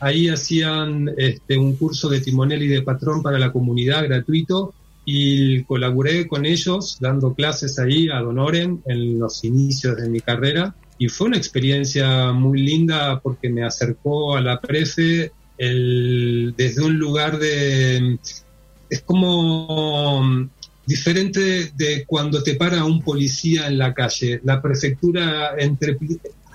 Ahí hacían este, un curso de timonel y de patrón para la comunidad gratuito y colaboré con ellos dando clases ahí a Donoren en los inicios de mi carrera. Y fue una experiencia muy linda porque me acercó a la prefe el- desde un lugar de es como mm, diferente de cuando te para un policía en la calle. La prefectura entre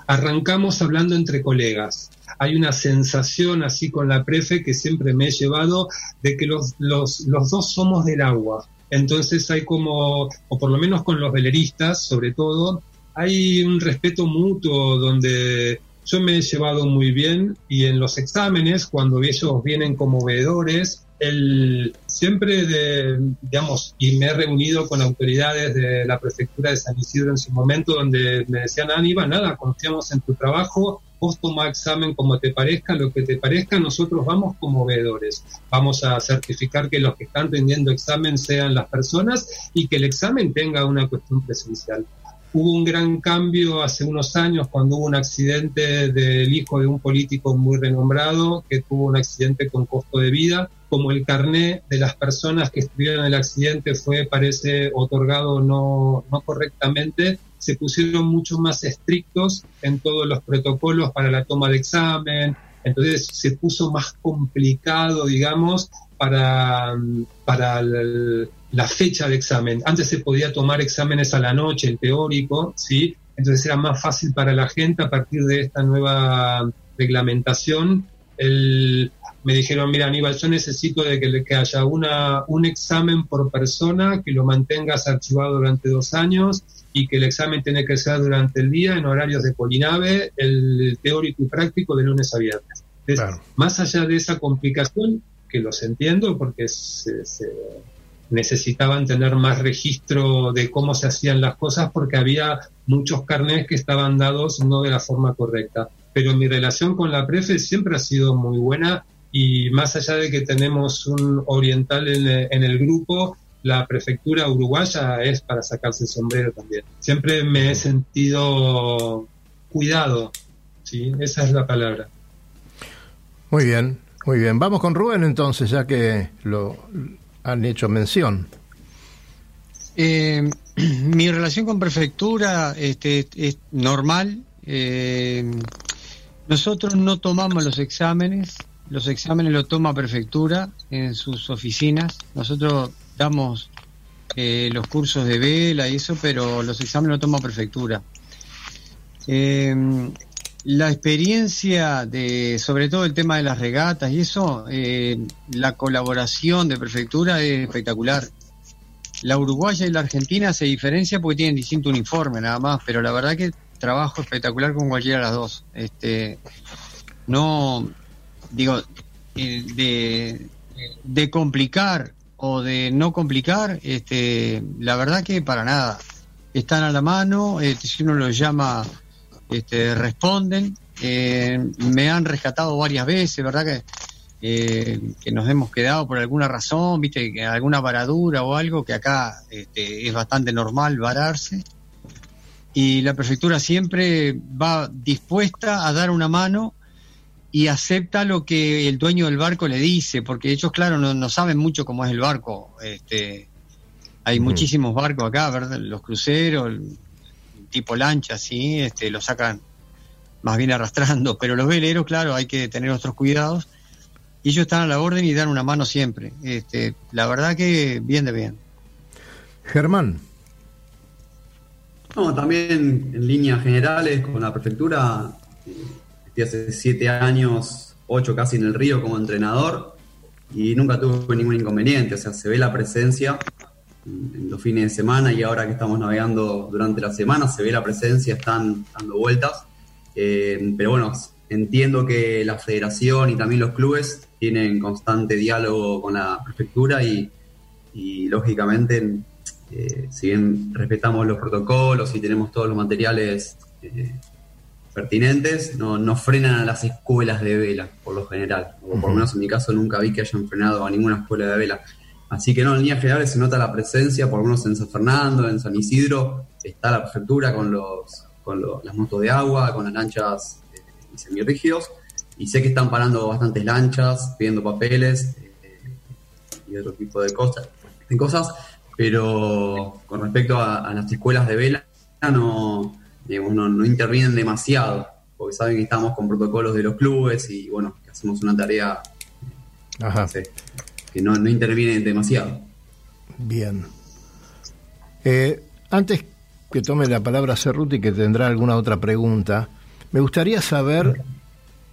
arrancamos hablando entre colegas hay una sensación así con la prefe que siempre me he llevado de que los, los, los dos somos del agua. Entonces hay como, o por lo menos con los veleristas sobre todo, hay un respeto mutuo donde yo me he llevado muy bien y en los exámenes, cuando ellos vienen como veedores, el, siempre, de, digamos, y me he reunido con autoridades de la prefectura de San Isidro en su momento, donde me decían, Aníbal, nada, confiamos en tu trabajo, vos toma examen como te parezca, lo que te parezca, nosotros vamos como veedores. Vamos a certificar que los que están rindiendo examen sean las personas y que el examen tenga una cuestión presencial. Hubo un gran cambio hace unos años cuando hubo un accidente del hijo de un político muy renombrado que tuvo un accidente con costo de vida. Como el carné de las personas que estuvieron en el accidente fue, parece, otorgado no, no correctamente, se pusieron mucho más estrictos en todos los protocolos para la toma de examen, entonces se puso más complicado, digamos, para, para la fecha de examen. Antes se podía tomar exámenes a la noche, el teórico, ¿sí? Entonces era más fácil para la gente a partir de esta nueva reglamentación. El, me dijeron, mira Aníbal, yo necesito de que, que haya una, un examen por persona, que lo mantengas archivado durante dos años y que el examen tiene que ser durante el día en horarios de Polinave, el teórico y práctico de lunes a viernes. Más allá de esa complicación, que los entiendo porque se, necesitaban tener más registro de cómo se hacían las cosas porque había muchos carnets que estaban dados no de la forma correcta. Pero mi relación con la Prefe siempre ha sido muy buena y más allá de que tenemos un oriental en el grupo, la prefectura uruguaya es para sacarse el sombrero también. Siempre me he sentido cuidado, ¿sí? Esa es la palabra. Muy bien, muy bien. Vamos con Rubén entonces, ya que lo han hecho mención. Eh, mi relación con prefectura este, es normal. Eh, nosotros no tomamos los exámenes, los exámenes lo toma prefectura en sus oficinas. Nosotros damos eh, los cursos de vela y eso, pero los exámenes lo toma prefectura. La experiencia de, sobre todo el tema de las regatas y eso, eh, la colaboración de prefectura es espectacular. La uruguaya y la argentina se diferencia porque tienen distinto uniforme nada más, pero la verdad que trabajo espectacular con cualquiera de las dos. Este, no, digo, de, de complicar o de no complicar, este, la verdad que para nada. Están a la mano, este, si uno los llama, este, responden. Eh, me han rescatado varias veces, ¿verdad? Que, eh, que nos hemos quedado por alguna razón, viste, que alguna varadura o algo, que acá este, es bastante normal vararse. Y la prefectura siempre va dispuesta a dar una mano y acepta lo que el dueño del barco le dice, porque ellos, claro, no, saben mucho cómo es el barco. Este, hay muchísimos barcos acá, ¿verdad? Los cruceros, tipo lancha, sí, este, lo sacan más bien arrastrando, pero los veleros, claro, hay que tener otros cuidados. Y ellos están a la orden y dan una mano siempre. Este, la verdad que bien de bien. Germán. No, también en líneas generales con la prefectura hace siete años, ocho casi en el río como entrenador y nunca tuve ningún inconveniente, o sea, se ve la presencia en los fines de semana y ahora que estamos navegando durante la semana, se ve la presencia, están dando vueltas, eh, pero bueno, entiendo que la federación y también los clubes tienen constante diálogo con la prefectura y, lógicamente, eh, si bien respetamos los protocolos y tenemos todos los materiales eh, pertinentes no, no frenan a las escuelas de vela, por lo general. O por lo menos en mi caso nunca vi que hayan frenado a ninguna escuela de vela. Así que no, en líneas generales se nota la presencia, por lo menos en San Fernando, en San Isidro, está la prefectura con los con las motos de agua, con las lanchas eh, semirrígidos, y sé que están parando bastantes lanchas, pidiendo papeles eh, y otro tipo de cosas, de cosas, pero con respecto a las escuelas de vela, no, no, intervienen demasiado, porque saben que estamos con protocolos de los clubes y bueno, que hacemos una tarea que no, no intervienen demasiado. Bien. Eh, antes que tome la palabra Cerruti, que tendrá alguna otra pregunta, me gustaría saber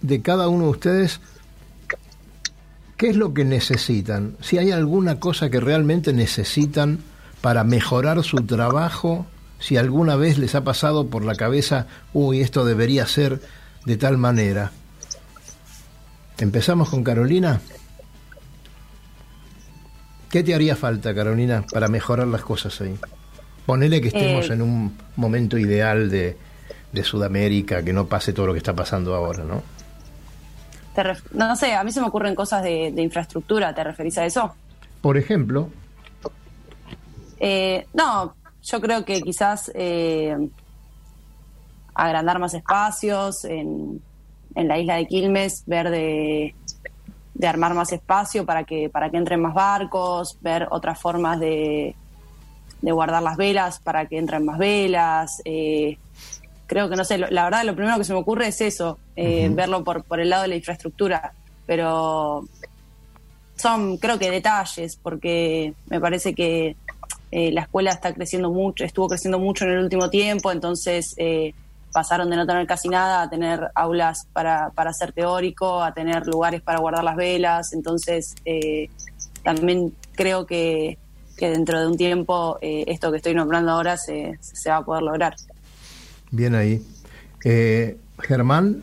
de cada uno de ustedes qué es lo que necesitan, si hay alguna cosa que realmente necesitan para mejorar su trabajo si alguna vez les ha pasado por la cabeza, uy, esto debería ser de tal manera. Empezamos con Carolina. ¿Qué te haría falta, Carolina, para mejorar las cosas ahí? Ponele que estemos eh. en un momento ideal de, de, Sudamérica, que no pase todo lo que está pasando ahora, ¿no? no sé, a mí se me ocurren cosas de, infraestructura, ¿te referís a eso? Por ejemplo. Eh, no, yo creo que quizás eh, agrandar más espacios en, en la isla de Quilmes, ver de, de armar más espacio para que, para que entren más barcos, ver otras formas de, de guardar las velas para que entren más velas. Eh, creo que no sé, la verdad lo primero que se me ocurre es eso, eh, verlo por, por el lado de la infraestructura, pero son creo que detalles, porque me parece que eh, la escuela está creciendo mucho, estuvo creciendo mucho en el último tiempo, entonces eh, pasaron de no tener casi nada a tener aulas para, para hacer teórico, a tener lugares para guardar las velas, entonces también creo que, que, dentro de un tiempo esto que estoy nombrando ahora se, se va a poder lograr. Bien ahí. Eh, Germán,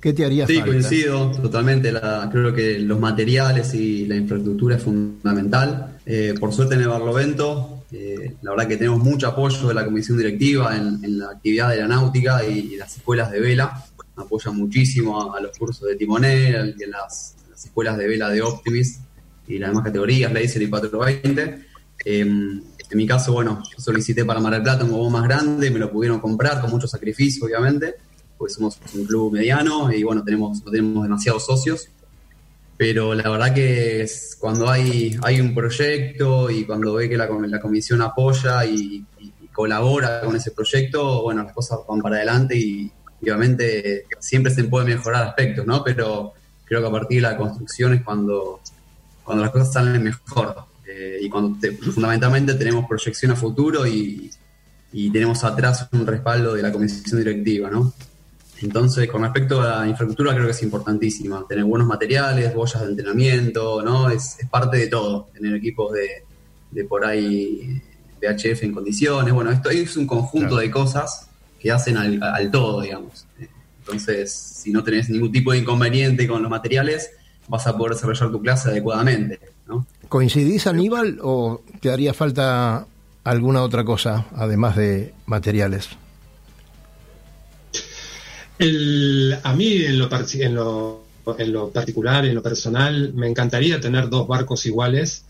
¿qué te haría sí, falta? Sí, coincido totalmente. La, creo que los materiales y la infraestructura es fundamental. Eh, por suerte en el Barlovento, eh, la verdad que tenemos mucho apoyo de la comisión directiva en, la actividad de la náutica y, las escuelas de vela. Apoyan muchísimo a, los cursos de timonel y en las, escuelas de vela de Optimis y las demás categorías, Laser y 420. En mi caso, bueno, yo solicité para Mar del Plata un huevo más grande, me lo pudieron comprar con mucho sacrificio, obviamente, porque somos un club mediano y bueno, tenemos, no tenemos demasiados socios. Pero la verdad que es cuando hay, hay un proyecto y cuando ve que la, la comisión apoya y, colabora con ese proyecto, bueno, las cosas van para adelante y, obviamente siempre se puede mejorar aspectos, ¿no? Pero creo que a partir de la construcción es cuando, cuando las cosas salen mejor. Eh, y cuando fundamentalmente tenemos proyección a futuro y, tenemos atrás un respaldo de la comisión directiva, ¿no? Entonces, con respecto a la infraestructura, creo que es importantísima. Tener buenos materiales, boyas de entrenamiento, ¿no? Es, parte de todo. Tener equipos de, por ahí VHF en condiciones. Bueno, esto es un conjunto de cosas que hacen al, al, todo, digamos. Entonces, si no tenés ningún tipo de inconveniente con los materiales, vas a poder desarrollar tu clase adecuadamente, ¿no? ¿Coincidís, Aníbal, o te haría falta alguna otra cosa, además de materiales? A mí, en lo, en, lo, en lo particular, en lo personal, me encantaría tener dos barcos iguales.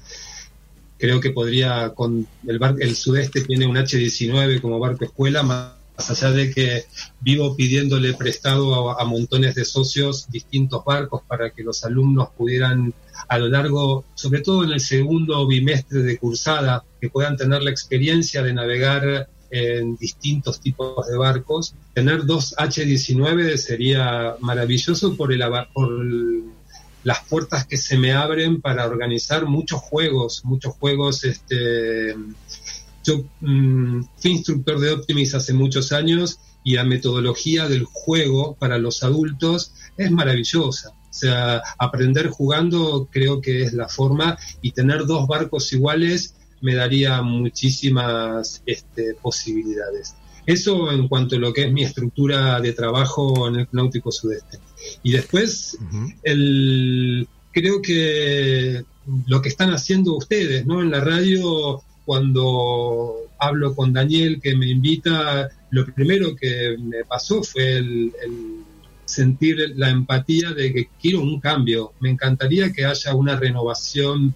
Creo que podría, con el, bar, el sudeste tiene un H-19 como barco escuela, más allá de que vivo pidiéndole prestado a, montones de socios distintos barcos para que los alumnos pudieran a lo largo, sobre todo en el segundo bimestre de cursada, que puedan tener la experiencia de navegar en distintos tipos de barcos. Tener dos H-19 sería maravilloso por, el, por las puertas que se me abren para organizar muchos juegos, muchos juegos este, yo mm, fui instructor de Optimis hace muchos años y la metodología del juego para los adultos es maravillosa. O sea, aprender jugando creo que es la forma y tener dos barcos iguales me daría muchísimas este, posibilidades. Eso en cuanto a lo que es mi estructura de trabajo en el Náutico Sudeste. Y después, el, creo que lo que están haciendo ustedes ¿no? en la radio cuando hablo con Daniel que me invita, lo primero que me pasó fue el, sentir la empatía de que quiero un cambio. Me encantaría que haya una renovación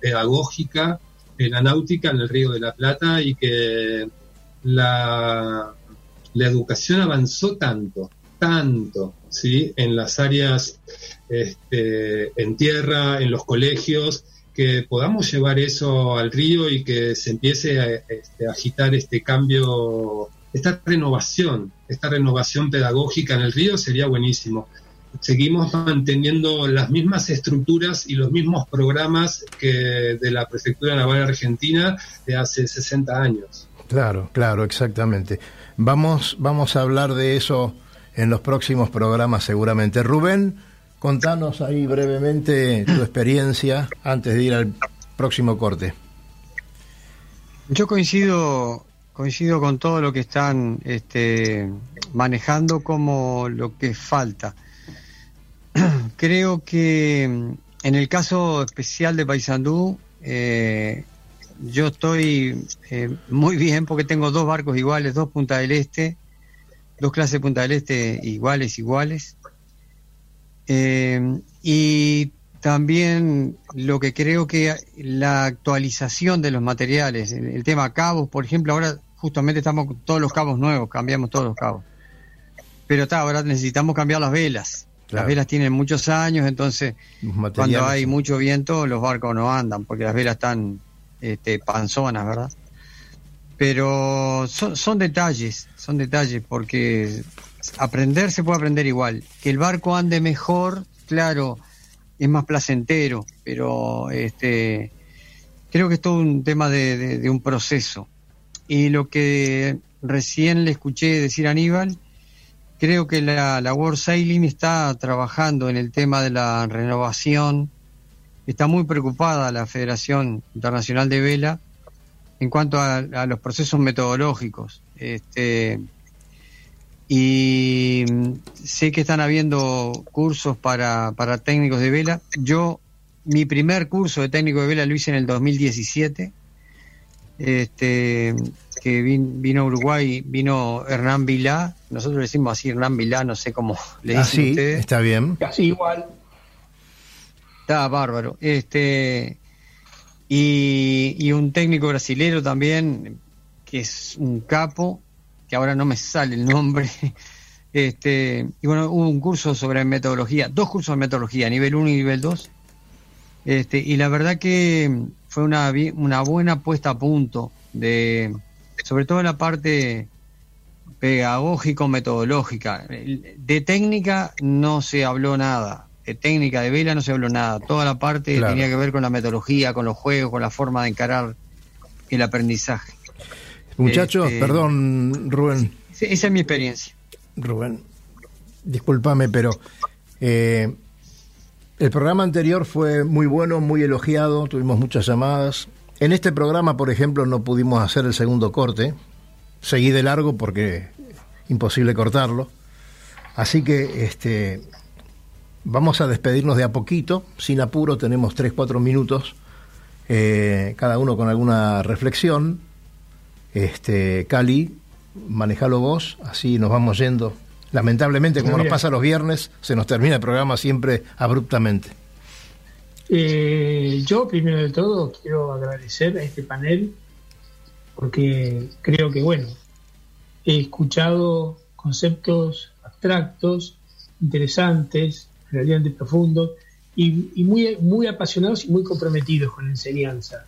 pedagógica en la náutica en el Río de la Plata y que la, educación avanzó tanto, tanto, ¿sí? En las áreas este, en tierra, en los colegios, que podamos llevar eso al río y que se empiece a, este, agitar este cambio, esta renovación, esta renovación pedagógica en el río sería buenísimo. Seguimos manteniendo las mismas estructuras y los mismos programas que de la Prefectura Naval Argentina de hace 60 años. Claro, claro, exactamente. Vamos, vamos a hablar de eso en los próximos programas seguramente. Rubén, Contanos ahí brevemente tu experiencia antes de ir al próximo corte. Yo coincido coincido con todo lo que están este, manejando como lo que falta. Creo que en el caso especial de Paysandú, eh, yo estoy eh, muy bien porque tengo dos barcos iguales, dos Punta del Este, dos clases Punta del Este iguales, iguales. Eh, y también lo que creo que la actualización de los materiales, el, el tema cabos, por ejemplo, ahora justamente estamos con todos los cabos nuevos, cambiamos todos los cabos. Pero está, ahora necesitamos cambiar las velas. Claro. Las velas tienen muchos años, entonces cuando hay mucho viento los barcos no andan porque las velas están este, panzonas, ¿verdad? Pero son, son detalles, son detalles porque aprender se puede aprender igual. Que el barco ande mejor, claro, es más placentero, pero este creo que es todo un tema de, de- de un proceso. Y lo que recién le escuché decir a Aníbal, creo que la, la World Sailing está trabajando en el tema de la renovación. Está muy preocupada la Federación Internacional de Vela en cuanto a, los procesos metodológicos. Este, y mm, sé que están habiendo cursos para, para técnicos de vela. Yo, mi primer curso de técnico de vela lo hice en el 2017. Este, que vin- vino a Uruguay, vino Hernán Vilá, nosotros le decimos así Hernán Vilá, no sé cómo le dicen Ah, sí, ustedes. está bien. Casi igual. Está bárbaro. Este y, y un técnico brasilero también, que es un capo, que ahora no me sale el nombre. Este, y bueno, hubo un curso sobre metodología, dos cursos de metodología, nivel 1 y nivel 2. Este, y la verdad que fue una, una buena puesta a punto de sobre todo la parte pedagógico-metodológica. De técnica no se habló nada, de técnica de vela no se habló nada. Toda la parte Claro. tenía que ver con la metodología, con los juegos, con la forma de encarar el aprendizaje. Muchachos, Este- perdón, Rubén. Esa es mi experiencia. Rubén, discúlpame, pero eh, el programa anterior fue muy bueno, muy elogiado, tuvimos muchas llamadas. En este programa, por ejemplo, no pudimos hacer el segundo corte. Seguí de largo porque imposible cortarlo. Así que este, vamos a despedirnos de a poquito, sin apuro, tenemos 3, 4 minutos, eh, cada uno con alguna reflexión. Este, Cali, manejalo vos, así nos vamos yendo. Lamentablemente, como nos pasa los viernes, se nos termina el programa siempre abruptamente. Eh, yo, primero de todo, quiero agradecer a este panel porque creo que, bueno, he escuchado conceptos abstractos, interesantes, realmente profundos y, y muy, muy apasionados y muy comprometidos con la enseñanza.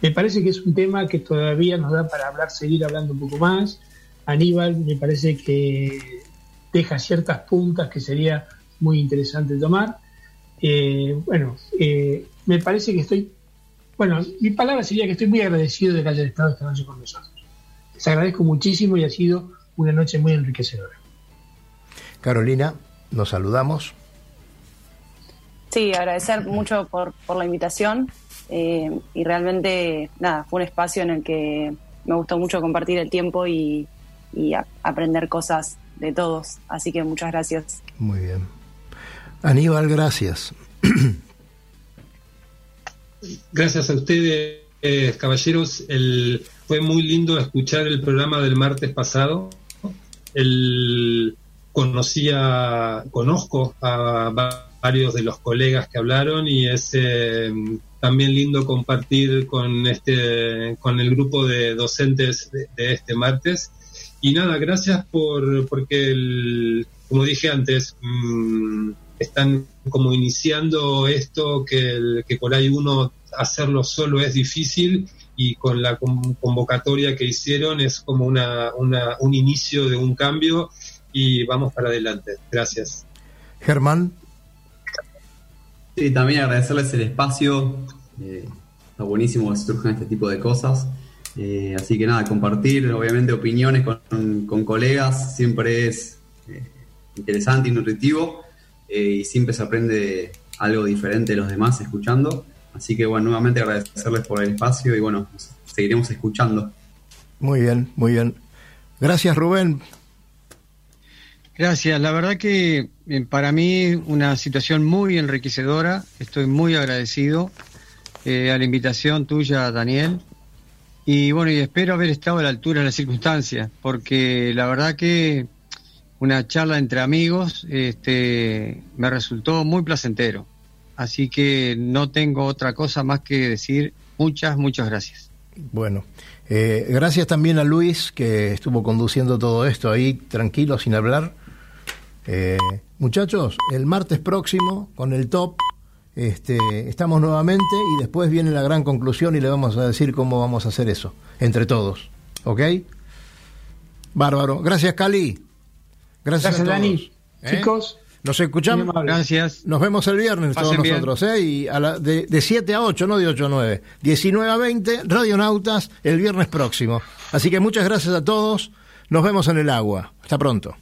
Me parece que es un tema que todavía nos da para hablar, seguir hablando un poco más. Aníbal me parece que deja ciertas puntas que sería muy interesante tomar. Eh, bueno, eh, me parece que estoy, bueno, mi palabra sería que estoy muy agradecido de que hayan estado esta noche con nosotros. Les agradezco muchísimo y ha sido una noche muy enriquecedora. Carolina, nos saludamos. Sí, agradecer mucho por, por la invitación eh, y realmente, nada, fue un espacio en el que me gustó mucho compartir el tiempo y, y a- aprender cosas de todos. Así que muchas gracias. Muy bien. Aníbal, gracias. Gracias a ustedes, eh, caballeros. Fue muy lindo escuchar el programa del martes pasado. Conocía, conozco a va- varios de los colegas que hablaron y es eh, también lindo compartir con este, con el grupo de docentes de, de este martes. Y nada, gracias por, porque el, como dije antes, mm, están como iniciando esto que, el- que por ahí uno hacerlo solo es difícil y con la con- convocatoria que hicieron es como una, una, un inicio de un cambio y vamos para adelante. Gracias. Germán, Sí, también agradecerles el espacio. eh, está buenísimo que surjan este tipo de cosas. Eh, así que nada, compartir obviamente opiniones con, con colegas siempre es eh, interesante y nutritivo eh, y siempre se aprende algo diferente de los demás escuchando. Así que bueno, nuevamente agradecerles por el espacio y bueno, seguiremos escuchando. muy bien, muy bien. Gracias, Rubén. Gracias, la verdad que eh, para mí una situación muy enriquecedora, estoy muy agradecido eh, a la invitación tuya, Daniel, y bueno, y espero haber estado a la altura de las circunstancias, porque la verdad que una charla entre amigos este, me resultó muy placentero. Así que no tengo otra cosa más que decir. Muchas, muchas gracias. Bueno, eh, gracias también a Luis que estuvo conduciendo todo esto ahí tranquilo, sin hablar. Eh, muchachos, el martes próximo con el top este, estamos nuevamente y después viene la gran conclusión y le vamos a decir cómo vamos a hacer eso, entre todos. ¿Ok? Bárbaro. Gracias, Cali. Gracias, a Dani. ¿Eh? Chicos. Nos escuchamos. Gracias. Nos vemos el viernes todos nosotros, ¿eh? Y a la, de, de 7 a 8, no de 8 a 9. 19 a 20, Radionautas, el viernes próximo. Así que muchas gracias a todos. Nos vemos en el agua. Hasta pronto.